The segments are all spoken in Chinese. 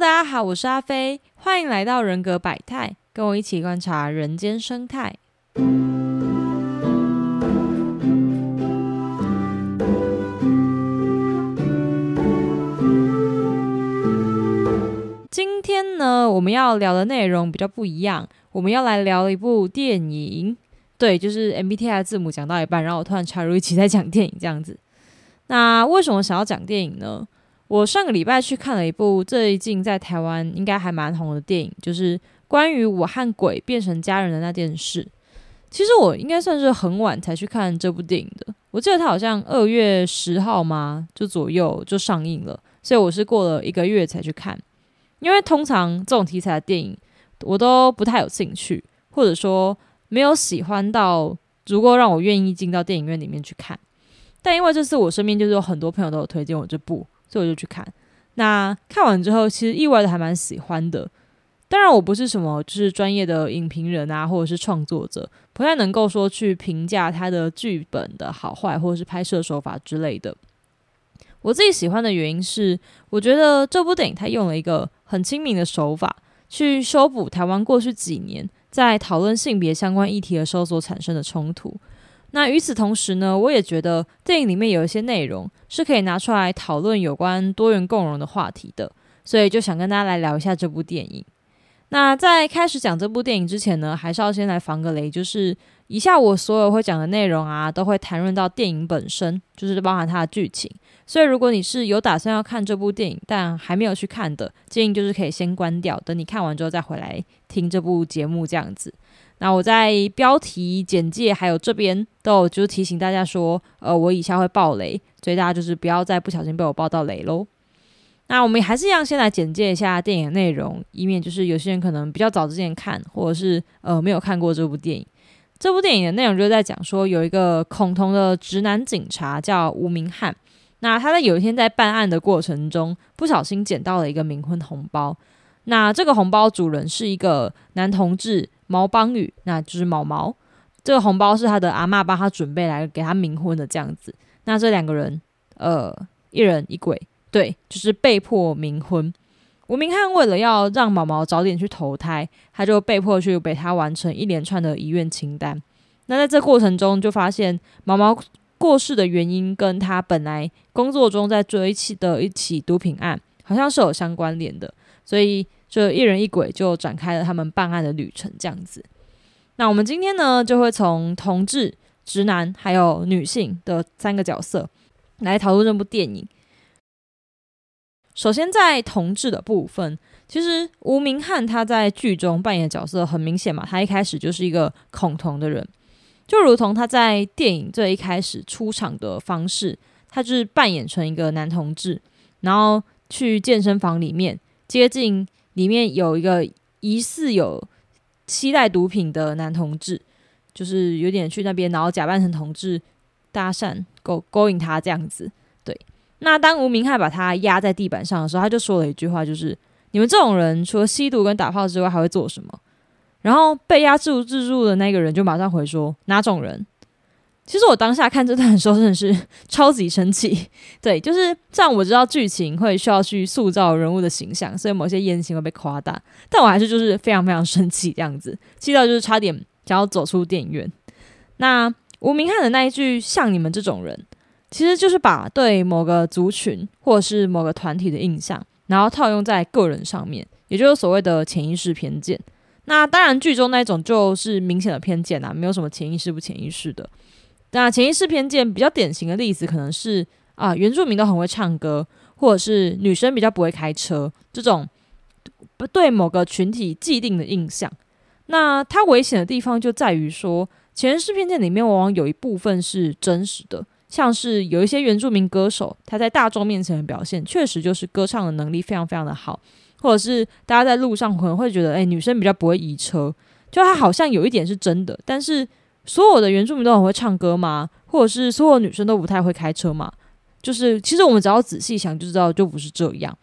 大家好，我是阿飞，欢迎来到人格百态，跟我一起观察人间生态。今天呢，我们要聊的内容比较不一样，我们要来聊一部电影。对，就是 MBTI 字母讲到一半，然后我突然插入一起在讲电影这样子。那为什么想要讲电影呢？我上个礼拜去看了一部最近在台湾应该还蛮红的电影，就是关于我和鬼变成家人的那件事。其实我应该算是很晚才去看这部电影的，我记得它好像二月十号嘛，就左右就上映了，所以我是过了一个月才去看。因为通常这种题材的电影我都不太有兴趣，或者说。没有喜欢到足够让我愿意进到电影院里面去看，但因为这次我身边就是有很多朋友都有推荐我这部，所以我就去看。那看完之后，其实意外的还蛮喜欢的。当然，我不是什么就是专业的影评人啊，或者是创作者，不太能够说去评价他的剧本的好坏，或者是拍摄手法之类的。我自己喜欢的原因是，我觉得这部电影它用了一个很亲民的手法，去修补台湾过去几年。在讨论性别相关议题的时候所产生的冲突。那与此同时呢，我也觉得电影里面有一些内容是可以拿出来讨论有关多元共融的话题的，所以就想跟大家来聊一下这部电影。那在开始讲这部电影之前呢，还是要先来防个雷，就是以下我所有会讲的内容啊，都会谈论到电影本身，就是包含它的剧情。所以如果你是有打算要看这部电影，但还没有去看的，建议就是可以先关掉，等你看完之后再回来听这部节目这样子。那我在标题、简介还有这边都有就是提醒大家说，呃，我以下会爆雷，所以大家就是不要再不小心被我爆到雷喽。那我们还是一样，先来简介一下电影内容，以免就是有些人可能比较早之前看，或者是呃没有看过这部电影。这部电影的内容就是在讲说，有一个恐同的直男警察叫吴明翰，那他在有一天在办案的过程中，不小心捡到了一个冥婚红包。那这个红包主人是一个男同志毛邦宇，那就是毛毛。这个红包是他的阿妈帮他准备来给他冥婚的这样子。那这两个人，呃，一人一鬼。对，就是被迫冥婚。吴明翰为了要让毛毛早点去投胎，他就被迫去陪他完成一连串的遗愿清单。那在这过程中，就发现毛毛过世的原因跟他本来工作中在追起的一起毒品案好像是有相关联的，所以就一人一鬼就展开了他们办案的旅程。这样子，那我们今天呢，就会从同志、直男还有女性的三个角色来讨论这部电影。首先，在同志的部分，其实吴明翰他在剧中扮演的角色很明显嘛，他一开始就是一个恐同的人，就如同他在电影最一开始出场的方式，他就是扮演成一个男同志，然后去健身房里面接近里面有一个疑似有期待毒品的男同志，就是有点去那边，然后假扮成同志搭讪勾勾引他这样子。对那当吴明翰把他压在地板上的时候，他就说了一句话，就是“你们这种人除了吸毒跟打炮之外，还会做什么？”然后被压制住、住的那个人就马上回说：“哪种人？”其实我当下看这段的时候，真的是 超级生气。对，就是这样。我知道剧情会需要去塑造人物的形象，所以某些言行会被夸大，但我还是就是非常非常生气，这样子气到就是差点想要走出电影院。那吴明翰的那一句“像你们这种人”。其实就是把对某个族群或者是某个团体的印象，然后套用在个人上面，也就是所谓的潜意识偏见。那当然，剧中那种就是明显的偏见啊，没有什么潜意识不潜意识的。那潜意识偏见比较典型的例子，可能是啊，原住民都很会唱歌，或者是女生比较不会开车，这种不对某个群体既定的印象。那它危险的地方就在于说，潜意识偏见里面往往有一部分是真实的。像是有一些原住民歌手，他在大众面前的表现，确实就是歌唱的能力非常非常的好，或者是大家在路上可能会觉得，哎，女生比较不会移车，就他好像有一点是真的。但是所有的原住民都很会唱歌吗？或者是所有女生都不太会开车吗？就是其实我们只要仔细想就知道，就不是这样。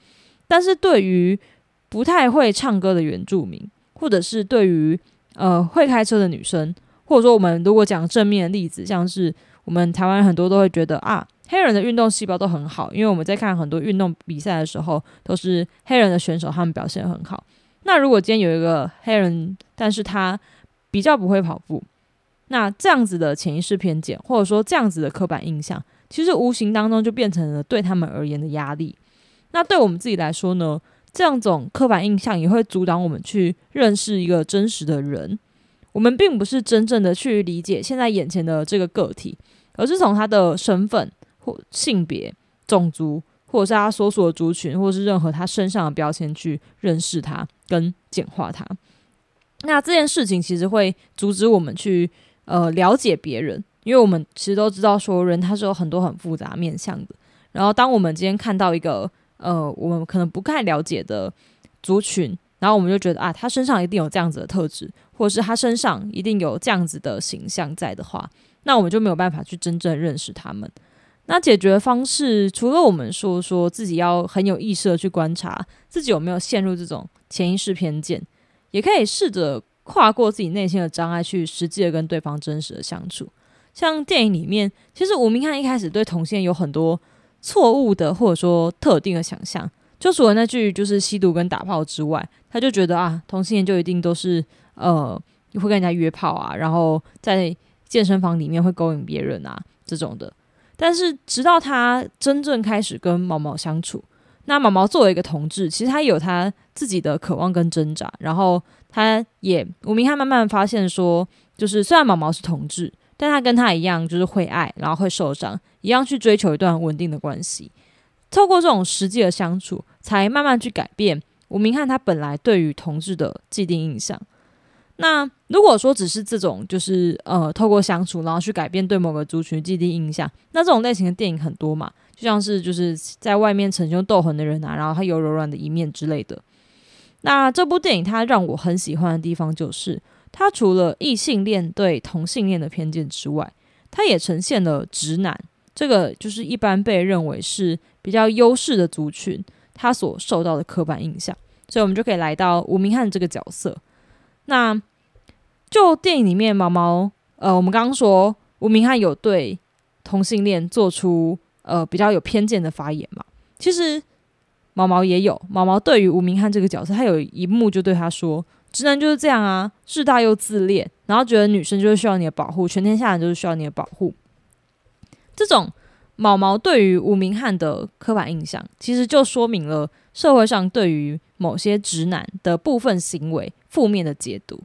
但是对于不太会唱歌的原住民，或者是对于呃会开车的女生，或者说我们如果讲正面的例子，像是。我们台湾很多都会觉得啊，黑人的运动细胞都很好，因为我们在看很多运动比赛的时候，都是黑人的选手他们表现很好。那如果今天有一个黑人，但是他比较不会跑步，那这样子的潜意识偏见，或者说这样子的刻板印象，其实无形当中就变成了对他们而言的压力。那对我们自己来说呢？这样种刻板印象也会阻挡我们去认识一个真实的人。我们并不是真正的去理解现在眼前的这个个体，而是从他的身份或性别、种族，或者是他所属的族群，或者是任何他身上的标签去认识他跟简化他。那这件事情其实会阻止我们去呃了解别人，因为我们其实都知道说人他是有很多很复杂面相的。然后当我们今天看到一个呃，我们可能不太了解的族群，然后我们就觉得啊，他身上一定有这样子的特质，或者是他身上一定有这样子的形象在的话，那我们就没有办法去真正认识他们。那解决方式，除了我们说说自己要很有意识的去观察自己有没有陷入这种潜意识偏见，也可以试着跨过自己内心的障碍，去实际的跟对方真实的相处。像电影里面，其实吴明翰一开始对同性有很多。错误的或者说特定的想象，就除了那句就是吸毒跟打炮之外，他就觉得啊，同性恋就一定都是呃会跟人家约炮啊，然后在健身房里面会勾引别人啊这种的。但是直到他真正开始跟毛毛相处，那毛毛作为一个同志，其实他有他自己的渴望跟挣扎，然后他也吴明翰慢慢发现说，就是虽然毛毛是同志。但他跟他一样，就是会爱，然后会受伤，一样去追求一段稳定的关系。透过这种实际的相处，才慢慢去改变吴明翰他本来对于同志的既定印象。那如果说只是这种，就是呃，透过相处，然后去改变对某个族群既定印象，那这种类型的电影很多嘛，就像是就是在外面逞凶斗狠的人啊，然后他有柔软的一面之类的。那这部电影它让我很喜欢的地方就是。它除了异性恋对同性恋的偏见之外，它也呈现了直男这个就是一般被认为是比较优势的族群，他所受到的刻板印象。所以，我们就可以来到吴明翰这个角色。那就电影里面毛毛，呃，我们刚刚说吴明翰有对同性恋做出呃比较有偏见的发言嘛？其实毛毛也有，毛毛对于吴明翰这个角色，他有一幕就对他说。直男就是这样啊，自大又自恋，然后觉得女生就是需要你的保护，全天下人就是需要你的保护。这种毛毛对于吴明翰的刻板印象，其实就说明了社会上对于某些直男的部分行为负面的解读。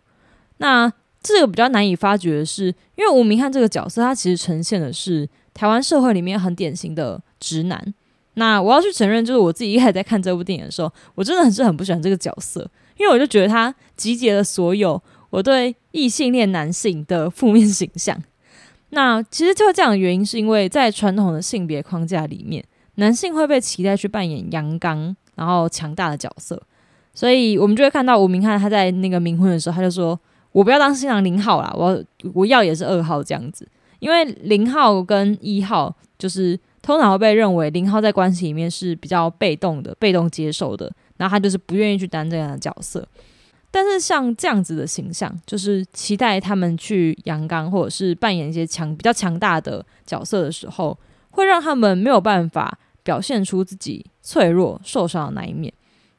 那这个比较难以发觉的是，因为吴明翰这个角色，他其实呈现的是台湾社会里面很典型的直男。那我要去承认，就是我自己一开始在看这部电影的时候，我真的很是很不喜欢这个角色。因为我就觉得他集结了所有我对异性恋男性的负面形象。那其实就这样的原因，是因为在传统的性别框架里面，男性会被期待去扮演阳刚然后强大的角色，所以我们就会看到吴明翰他在那个冥婚的时候，他就说：“我不要当新郎零号啦，我我要也是二号这样子。”因为零号跟一号就是通常会被认为零号在关系里面是比较被动的、被动接受的。然后他就是不愿意去担这样的角色，但是像这样子的形象，就是期待他们去阳刚或者是扮演一些强比较强大的角色的时候，会让他们没有办法表现出自己脆弱受伤的那一面。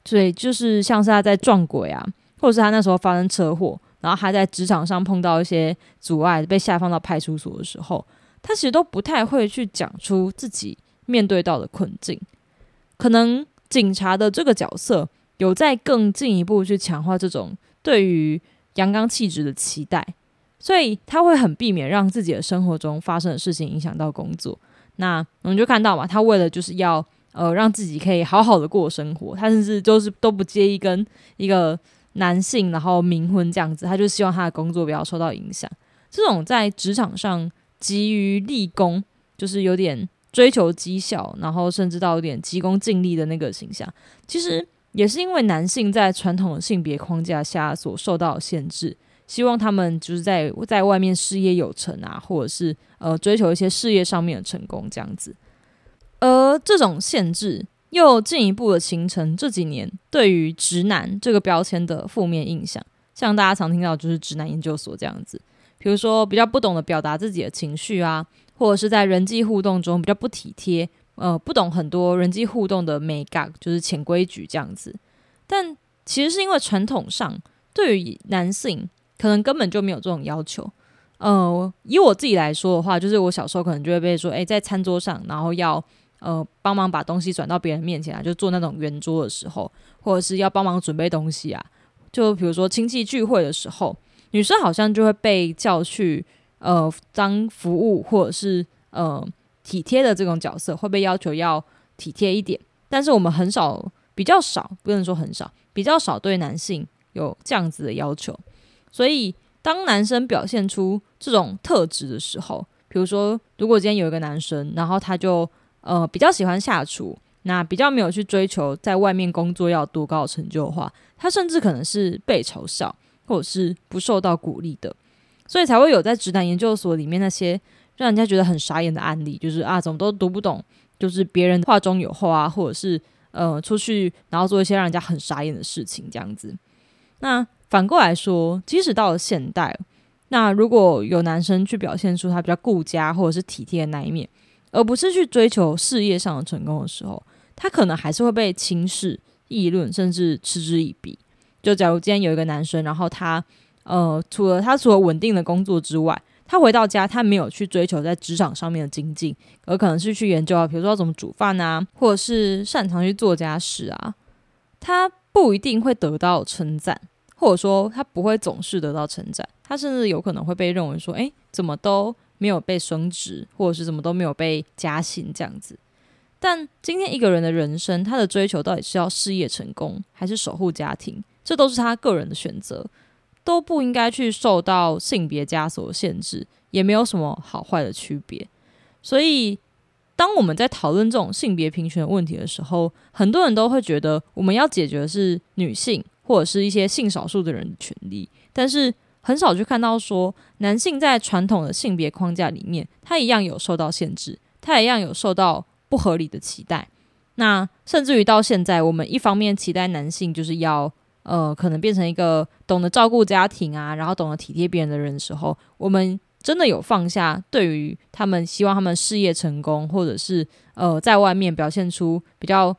所以就是像是他在撞鬼啊，或者是他那时候发生车祸，然后他在职场上碰到一些阻碍，被下放到派出所的时候，他其实都不太会去讲出自己面对到的困境，可能。警察的这个角色有在更进一步去强化这种对于阳刚气质的期待，所以他会很避免让自己的生活中发生的事情影响到工作。那我们就看到嘛，他为了就是要呃让自己可以好好的过生活，他甚至就是都不介意跟一个男性然后冥婚这样子，他就希望他的工作不要受到影响。这种在职场上急于立功，就是有点。追求绩效，然后甚至到有点急功近利的那个形象，其实也是因为男性在传统的性别框架下所受到的限制，希望他们就是在在外面事业有成啊，或者是呃追求一些事业上面的成功这样子。而这种限制又进一步的形成这几年对于直男这个标签的负面印象，像大家常听到就是直男研究所这样子，比如说比较不懂得表达自己的情绪啊。或者是在人际互动中比较不体贴，呃，不懂很多人际互动的美感，就是潜规矩这样子。但其实是因为传统上对于男性可能根本就没有这种要求。呃，以我自己来说的话，就是我小时候可能就会被说，诶，在餐桌上，然后要呃帮忙把东西转到别人面前啊，就做那种圆桌的时候，或者是要帮忙准备东西啊。就比如说亲戚聚会的时候，女生好像就会被叫去呃当服务或者是呃体贴的这种角色，会被要求要体贴一点。但是我们很少，比较少，不能说很少，比较少对男性有这样子的要求，所以。当男生表现出这种特质的时候，比如说，如果今天有一个男生，然后他就呃比较喜欢下厨，那比较没有去追求在外面工作要多高的成就的话，他甚至可能是被嘲笑或者是不受到鼓励的，所以才会有在直男研究所里面那些让人家觉得很傻眼的案例，就是啊怎么都读不懂，就是别人话中有话啊，或者是呃出去然后做一些让人家很傻眼的事情这样子，那。反过来说，即使到了现代，那如果有男生去表现出他比较顾家或者是体贴的那一面，而不是去追求事业上的成功的时候，他可能还是会被轻视、议论，甚至嗤之以鼻。就假如今天有一个男生，然后他呃，除了他除了稳定的工作之外，他回到家，他没有去追求在职场上面的精进，而可能是去研究啊，比如说要怎么煮饭啊，或者是擅长去做家事啊，他不一定会得到称赞。或者说他不会总是得到称赞，他甚至有可能会被认为说，哎，怎么都没有被升职，或者是怎么都没有被加薪这样子。但今天一个人的人生，他的追求到底是要事业成功，还是守护家庭，这都是他个人的选择，都不应该去受到性别枷锁的限制，也没有什么好坏的区别。所以，当我们在讨论这种性别平权问题的时候，很多人都会觉得，我们要解决的是女性。或者是一些性少数的人的权利，但是很少去看到说男性在传统的性别框架里面，他一样有受到限制，他一样有受到不合理的期待。那甚至于到现在，我们一方面期待男性就是要呃，可能变成一个懂得照顾家庭啊，然后懂得体贴别人的人的时候，我们真的有放下对于他们希望他们事业成功，或者是呃，在外面表现出比较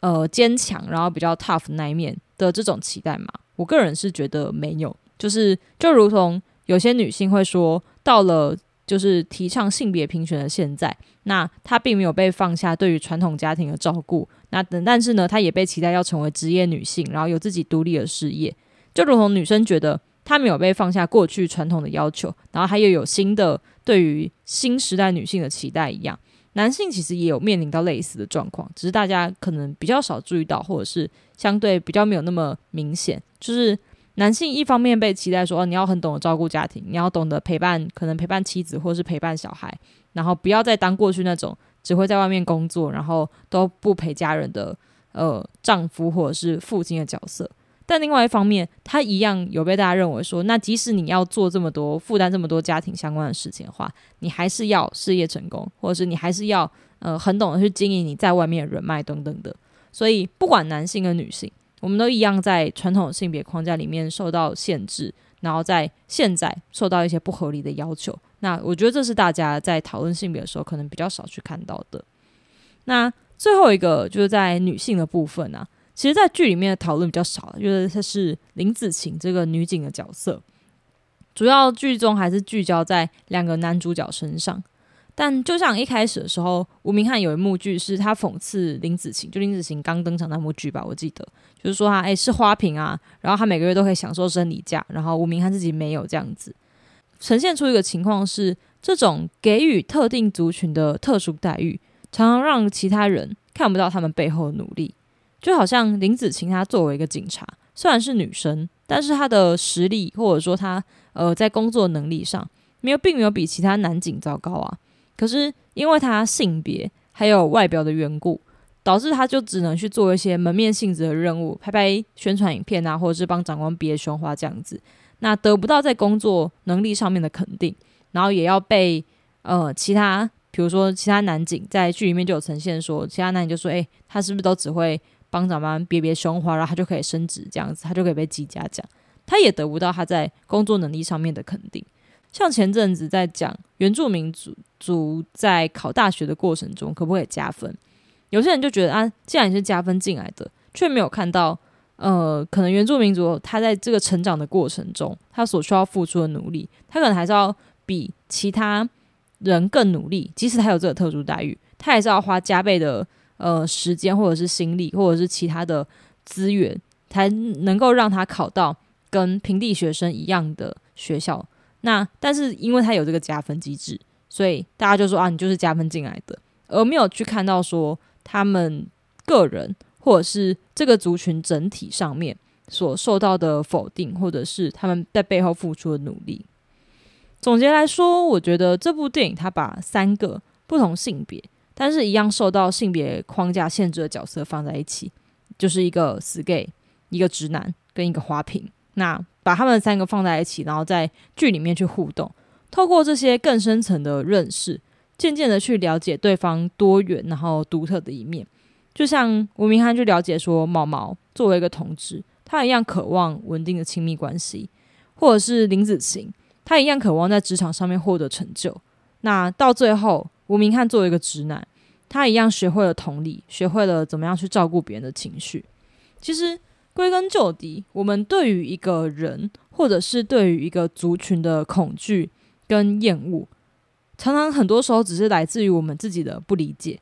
呃坚强，然后比较 tough 那一面。的这种期待嘛，我个人是觉得没有，就是就如同有些女性会说，到了就是提倡性别平权的现在，那她并没有被放下对于传统家庭的照顾，那等但是呢，她也被期待要成为职业女性，然后有自己独立的事业，就如同女生觉得她没有被放下过去传统的要求，然后她又有新的对于新时代女性的期待一样。男性其实也有面临到类似的状况，只是大家可能比较少注意到，或者是相对比较没有那么明显。就是男性一方面被期待说，你要很懂得照顾家庭，你要懂得陪伴，可能陪伴妻子或是陪伴小孩，然后不要再当过去那种只会在外面工作，然后都不陪家人的呃丈夫或者是父亲的角色。但另外一方面，他一样有被大家认为说，那即使你要做这么多负担这么多家庭相关的事情的话，你还是要事业成功，或者是你还是要呃很懂得去经营你在外面的人脉等等的。所以，不管男性跟女性，我们都一样在传统性别框架里面受到限制，然后在现在受到一些不合理的要求。那我觉得这是大家在讨论性别的时候可能比较少去看到的。那最后一个就是在女性的部分啊。其实，在剧里面的讨论比较少，因为她是林子晴这个女警的角色，主要剧中还是聚焦在两个男主角身上。但就像一开始的时候，吴明翰有一幕剧是他讽刺林子晴，就林子晴刚登场那幕剧吧，我记得就是说他哎是花瓶啊，然后他每个月都可以享受生理假，然后吴明翰自己没有这样子，呈现出一个情况是，这种给予特定族群的特殊待遇，常常让其他人看不到他们背后的努力。就好像林子晴，她作为一个警察，虽然是女生，但是她的实力或者说她呃在工作能力上，没有并没有比其他男警糟糕啊。可是因为她性别还有外表的缘故，导致她就只能去做一些门面性质的任务，拍拍宣传影片啊，或者是帮长官别胸花这样子。那得不到在工作能力上面的肯定，然后也要被呃其他，比如说其他男警在剧里面就有呈现说，其他男警就说，哎，他是不是都只会。帮长官别别胸花，然后他就可以升职，这样子他就可以被记嘉奖，他也得不到他在工作能力上面的肯定，像前阵子在讲原住民族族在考大学的过程中可不可以加分，有些人就觉得啊，既然你是加分进来的，却没有看到呃，可能原住民族他在这个成长的过程中，他所需要付出的努力，他可能还是要比其他人更努力，即使他有这个特殊待遇，他还是要花加倍的呃时间或者是心力或者是其他的资源，才能够让他考到跟平地学生一样的学校。那但是因为他有这个加分机制，所以大家就说啊，你就是加分进来的，而没有去看到说他们个人或者是这个族群整体上面所受到的否定，或者是他们在背后付出的努力。总结来说，我觉得这部电影它把三个不同性别，但是一样受到性别框架限制的角色放在一起，就是一个死 gay，一个直男跟一个花瓶。那把他们三个放在一起，然后在剧里面去互动，透过这些更深层的认识，渐渐的去了解对方多元然后独特的一面。就像吴明翰去了解说，毛毛作为一个同志，他一样渴望稳定的亲密关系，或者是林子晴，他一样渴望在职场上面获得成就。那到最后，吴明翰作为一个直男，他一样学会了同理，学会了怎么样去照顾别人的情绪。其实。归根究底，我们对于一个人，或者是对于一个族群的恐惧跟厌恶，常常很多时候只是来自于我们自己的不理解。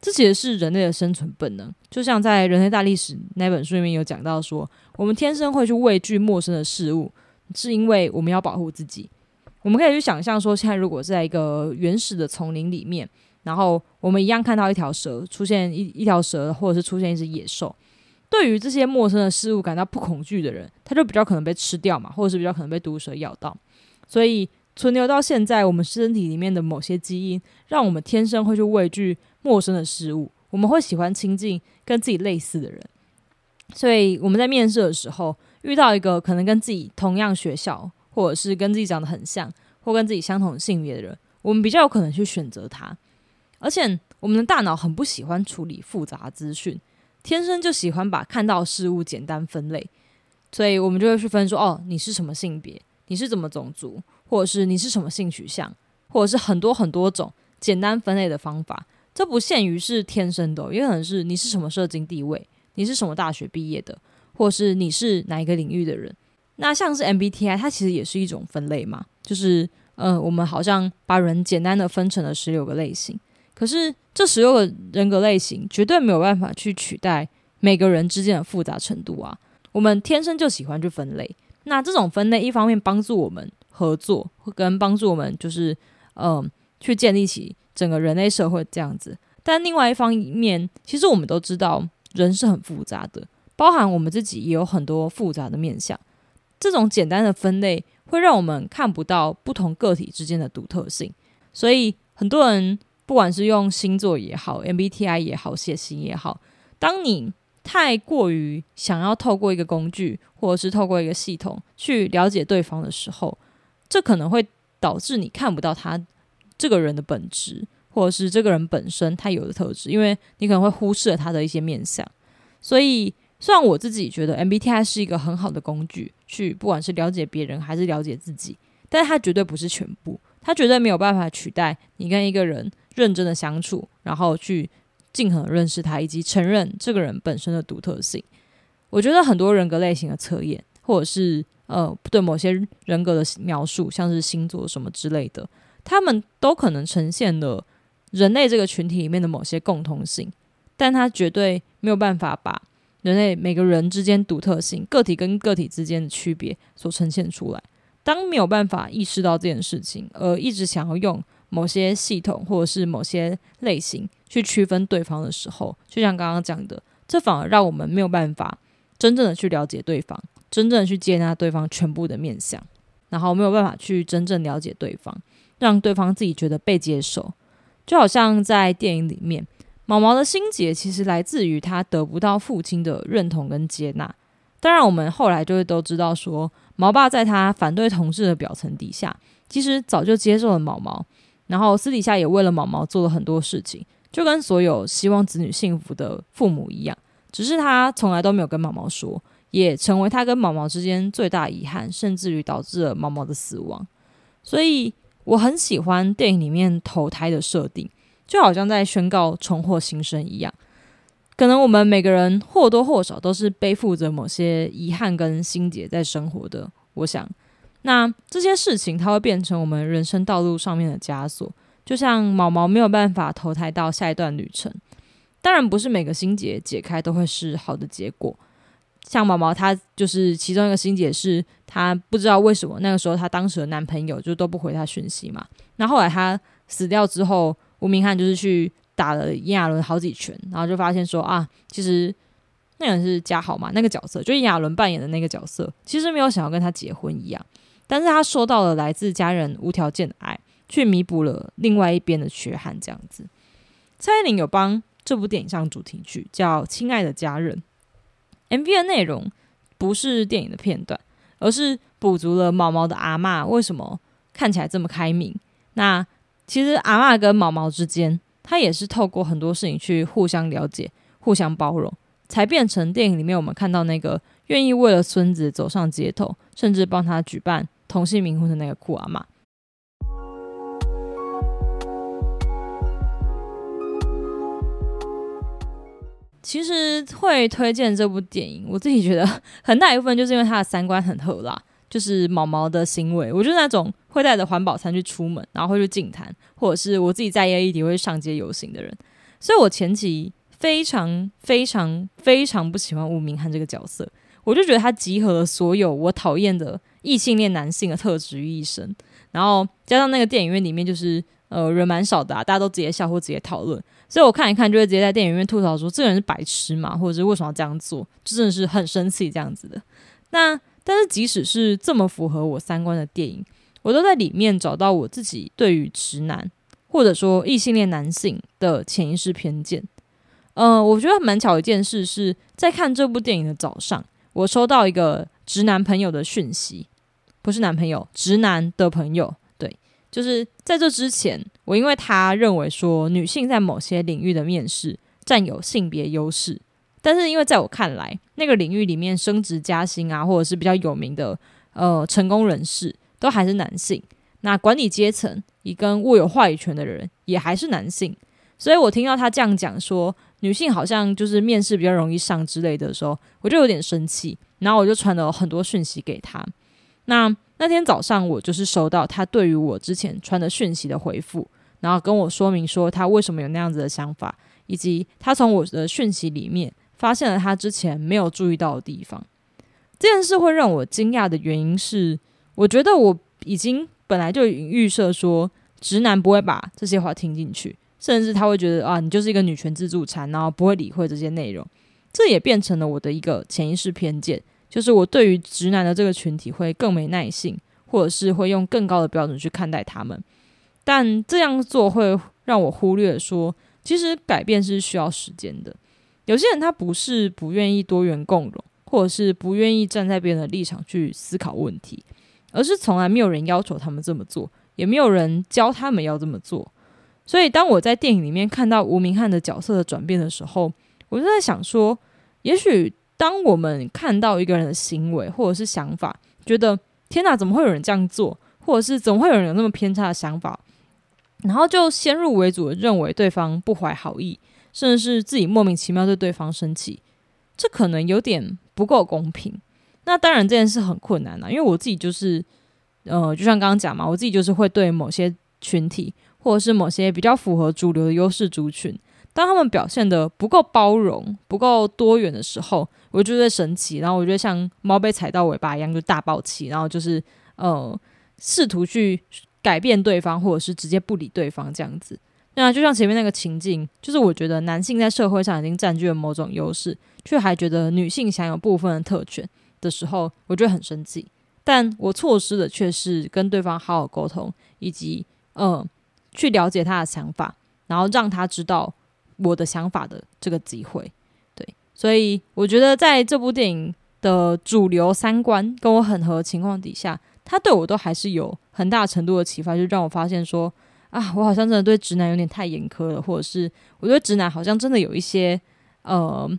这其实是人类的生存本能。就像在《人类大历史》那本书里面有讲到说，我们天生会去畏惧陌生的事物，是因为我们要保护自己。我们可以去想象说，现在如果在一个原始的丛林里面，然后我们一样看到一条蛇出现一一条蛇，或者是出现一只野兽。对于这些陌生的事物感到不恐惧的人，他就比较可能被吃掉嘛，或者是比较可能被毒蛇咬到。所以存留到现在，我们身体里面的某些基因，让我们天生会去畏惧陌生的事物。我们会喜欢亲近跟自己类似的人。所以我们在面试的时候，遇到一个可能跟自己同样学校，或者是跟自己长得很像，或跟自己相同性别的人，我们比较有可能去选择他。而且我们的大脑很不喜欢处理复杂资讯。天生就喜欢把看到事物简单分类，所以我们就会去分说：哦，你是什么性别？你是怎么种族？或者是你是什么性取向？或者是很多很多种简单分类的方法。这不限于是天生的，也可能是你是什么社经地位，你是什么大学毕业的，或是你是哪一个领域的人。那像是 MBTI，它其实也是一种分类嘛，就是呃，我们好像把人简单的分成了十六个类型。可是这十六个人格类型绝对没有办法去取代每个人之间的复杂程度啊！我们天生就喜欢去分类，那这种分类一方面帮助我们合作，跟帮助我们就是嗯去建立起整个人类社会这样子。但另外一方面，其实我们都知道人是很复杂的，包含我们自己也有很多复杂的面相。这种简单的分类会让我们看不到不同个体之间的独特性，所以很多人。不管是用星座也好，MBTI 也好，血型也好，当你太过于想要透过一个工具，或者是透过一个系统去了解对方的时候，这可能会导致你看不到他这个人的本质，或者是这个人本身他有的特质，因为你可能会忽视了他的一些面相。所以，虽然我自己觉得 MBTI 是一个很好的工具，去不管是了解别人还是了解自己，但是它绝对不是全部，它绝对没有办法取代你跟一个人。认真的相处，然后去尽可能认识他，以及承认这个人本身的独特性。我觉得很多人格类型的测验，或者是呃对某些人格的描述，像是星座什么之类的，他们都可能呈现了人类这个群体里面的某些共通性，但他绝对没有办法把人类每个人之间独特性、个体跟个体之间的区别所呈现出来。当没有办法意识到这件事情，而一直想要用。某些系统或者是某些类型去区分对方的时候，就像刚刚讲的，这反而让我们没有办法真正的去了解对方，真正的去接纳对方全部的面相，然后没有办法去真正了解对方，让对方自己觉得被接受。就好像在电影里面，毛毛的心结其实来自于他得不到父亲的认同跟接纳。当然，我们后来就会都知道说，毛爸在他反对同志的表层底下，其实早就接受了毛毛。然后私底下也为了毛毛做了很多事情，就跟所有希望子女幸福的父母一样，只是他从来都没有跟毛毛说，也成为他跟毛毛之间最大遗憾，甚至于导致了毛毛的死亡。所以我很喜欢电影里面投胎的设定，就好像在宣告重获新生一样。可能我们每个人或多或少都是背负着某些遗憾跟心结在生活的。我想，那这些事情它会变成我们人生道路上面的枷锁，就像毛毛没有办法投胎到下一段旅程。当然，不是每个心结解开都会是好的结果。像毛毛，他就是其中一个心结，是他不知道为什么那个时候他当时的男朋友就都不回他讯息嘛。那后来他死掉之后，吴明翰就是去。打了炎亚纶好几拳，然后就发现说啊，其实那个人是嘉豪嘛，那个角色就炎亚纶扮演的那个角色，其实没有想要跟他结婚一样，但是他收到了来自家人无条件的爱，去弥补了另外一边的缺憾。这样子，蔡依林有帮这部电影上主题曲，叫《亲爱的家人》，MV 的内容不是电影的片段，而是补足了毛毛的阿妈为什么看起来这么开明。那其实阿妈跟毛毛之间。他也是透过很多事情去互相了解、互相包容，才变成电影里面我们看到那个愿意为了孙子走上街头，甚至帮他举办同性冥婚的那个酷阿妈。其实会推荐这部电影，我自己觉得 很大一部分就是因为他的三观很特辣。就是毛毛的行为，我就是那种会带着环保餐去出门，然后会去净坛，或者是我自己在意议题会上街游行的人。所以我前期非常非常非常不喜欢吴明翰这个角色，我就觉得他集合了所有我讨厌的异性恋男性的特质于一身。然后加上那个电影院里面就是呃人蛮少的啊，大家都直接笑或直接讨论，所以我看一看就会直接在电影院吐槽说这个人是白痴嘛，或者是为什么要这样做，就真的是很生气这样子的。那。但是，即使是这么符合我三观的电影，我都在里面找到我自己对于直男或者说异性恋男性的潜意识偏见。呃，我觉得蛮巧一件事是在看这部电影的早上，我收到一个直男朋友的讯息，不是男朋友，直男的朋友。就是在这之前，我因为他认为说女性在某些领域的面试占有性别优势。但是，因为在我看来，那个领域里面升职加薪啊，或者是比较有名的呃成功人士，都还是男性。那管理阶层以跟握有话语权的人，也还是男性。所以我听到他这样讲说，女性好像就是面试比较容易上之类的时候，我就有点生气。然后我就传了很多讯息给他。那那天早上，我就是收到他对于我之前传的讯息的回复，然后跟我说明说他为什么有那样子的想法，以及他从我的讯息里面。发现了他之前没有注意到的地方。这件事会让我惊讶的原因是，我觉得我已经本来就预设说，直男不会把这些话听进去，甚至他会觉得啊，你就是一个女权自助餐，然后不会理会这些内容。这也变成了我的一个潜意识偏见，就是我对于直男的这个群体会更没耐性，或者是会用更高的标准去看待他们。但这样做会让我忽略说，其实改变是需要时间的。有些人他不是不愿意多元共融，或者是不愿意站在别人的立场去思考问题，而是从来没有人要求他们这么做，也没有人教他们要这么做。所以，当我在电影里面看到吴明翰的角色的转变的时候，我就在想说，也许当我们看到一个人的行为或者是想法，觉得天哪，怎么会有人这样做，或者是怎么会有人有那么偏差的想法，然后就先入为主的认为对方不怀好意。甚至是自己莫名其妙对对方生气，这可能有点不够公平。那当然这件事很困难啊，因为我自己就是，呃，就像刚刚讲嘛，我自己就是会对某些群体或者是某些比较符合主流的优势族群，当他们表现的不够包容、不够多元的时候，我就会生气，然后我觉得像猫被踩到尾巴一样，就大爆气，然后就是呃，试图去改变对方，或者是直接不理对方这样子。那就像前面那个情境，就是我觉得男性在社会上已经占据了某种优势，却还觉得女性享有部分的特权的时候，我觉得很生气。但我错失的却是跟对方好好沟通，以及嗯，去了解他的想法，然后让他知道我的想法的这个机会。所以我觉得在这部电影的主流三观跟我很合情况底下，他对我都还是有很大程度的启发，就让我发现说。啊，我好像真的对直男有点太严苛了，或者是我觉得直男好像真的有一些呃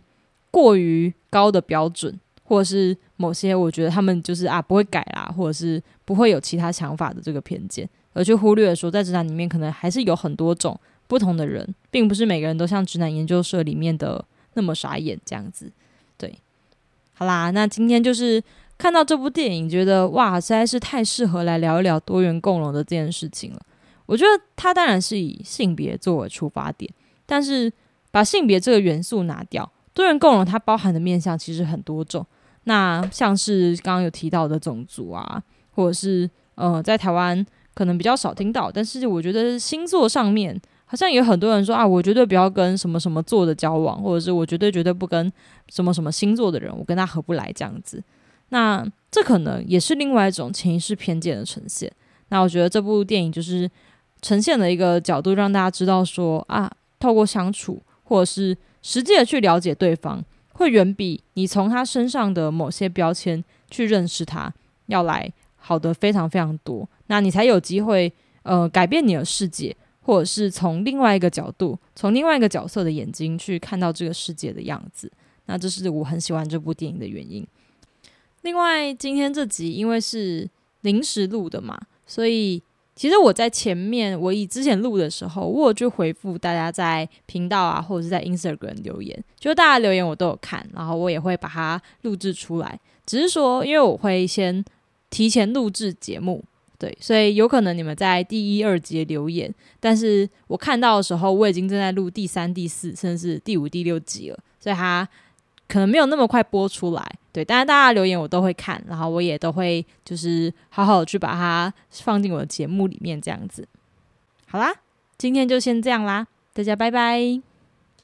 过于高的标准，或者是某些我觉得他们就是啊不会改啦，或者是不会有其他想法的这个偏见，而去忽略说在直男里面可能还是有很多种不同的人，并不是每个人都像直男研究社里面的那么傻眼这样子。对，好啦，那今天就是看到这部电影，觉得哇，实在是太适合来聊一聊多元共融的这件事情了。我觉得它当然是以性别作为出发点，但是把性别这个元素拿掉，多元共融它包含的面向其实很多种。那像是刚刚有提到的种族啊，或者是呃，在台湾可能比较少听到，但是我觉得星座上面好像有很多人说啊，我绝对不要跟什么什么座的交往，或者是我绝对绝对不跟什么什么星座的人，我跟他合不来这样子。那这可能也是另外一种潜意识偏见的呈现。那我觉得这部电影就是呈现了一个角度，让大家知道说啊，透过相处或者是实际的去了解对方。会远比你从他身上的某些标签去认识他要来好的非常非常多，那你才有机会呃改变你的世界，或者是从另外一个角度，从另外一个角色的眼睛去看到这个世界的样子。那这是我很喜欢这部电影的原因。另外，今天这集因为是临时录的嘛，所以。其实我在前面，我以之前录的时候，我就回复大家在频道啊，或者是在 Instagram 留言，就大家留言我都有看，然后我也会把它录制出来。只是说，因为我会先提前录制节目，对，所以有可能你们在第一、二节留言，但是我看到的时候，我已经正在录第三、第四，甚至是第五、第六集了，所以它。可能没有那么快播出来，对，但是大家留言我都会看，然后我也都会就是好好的去把它放进我的节目里面，这样子。好啦，今天就先这样啦，大家拜拜。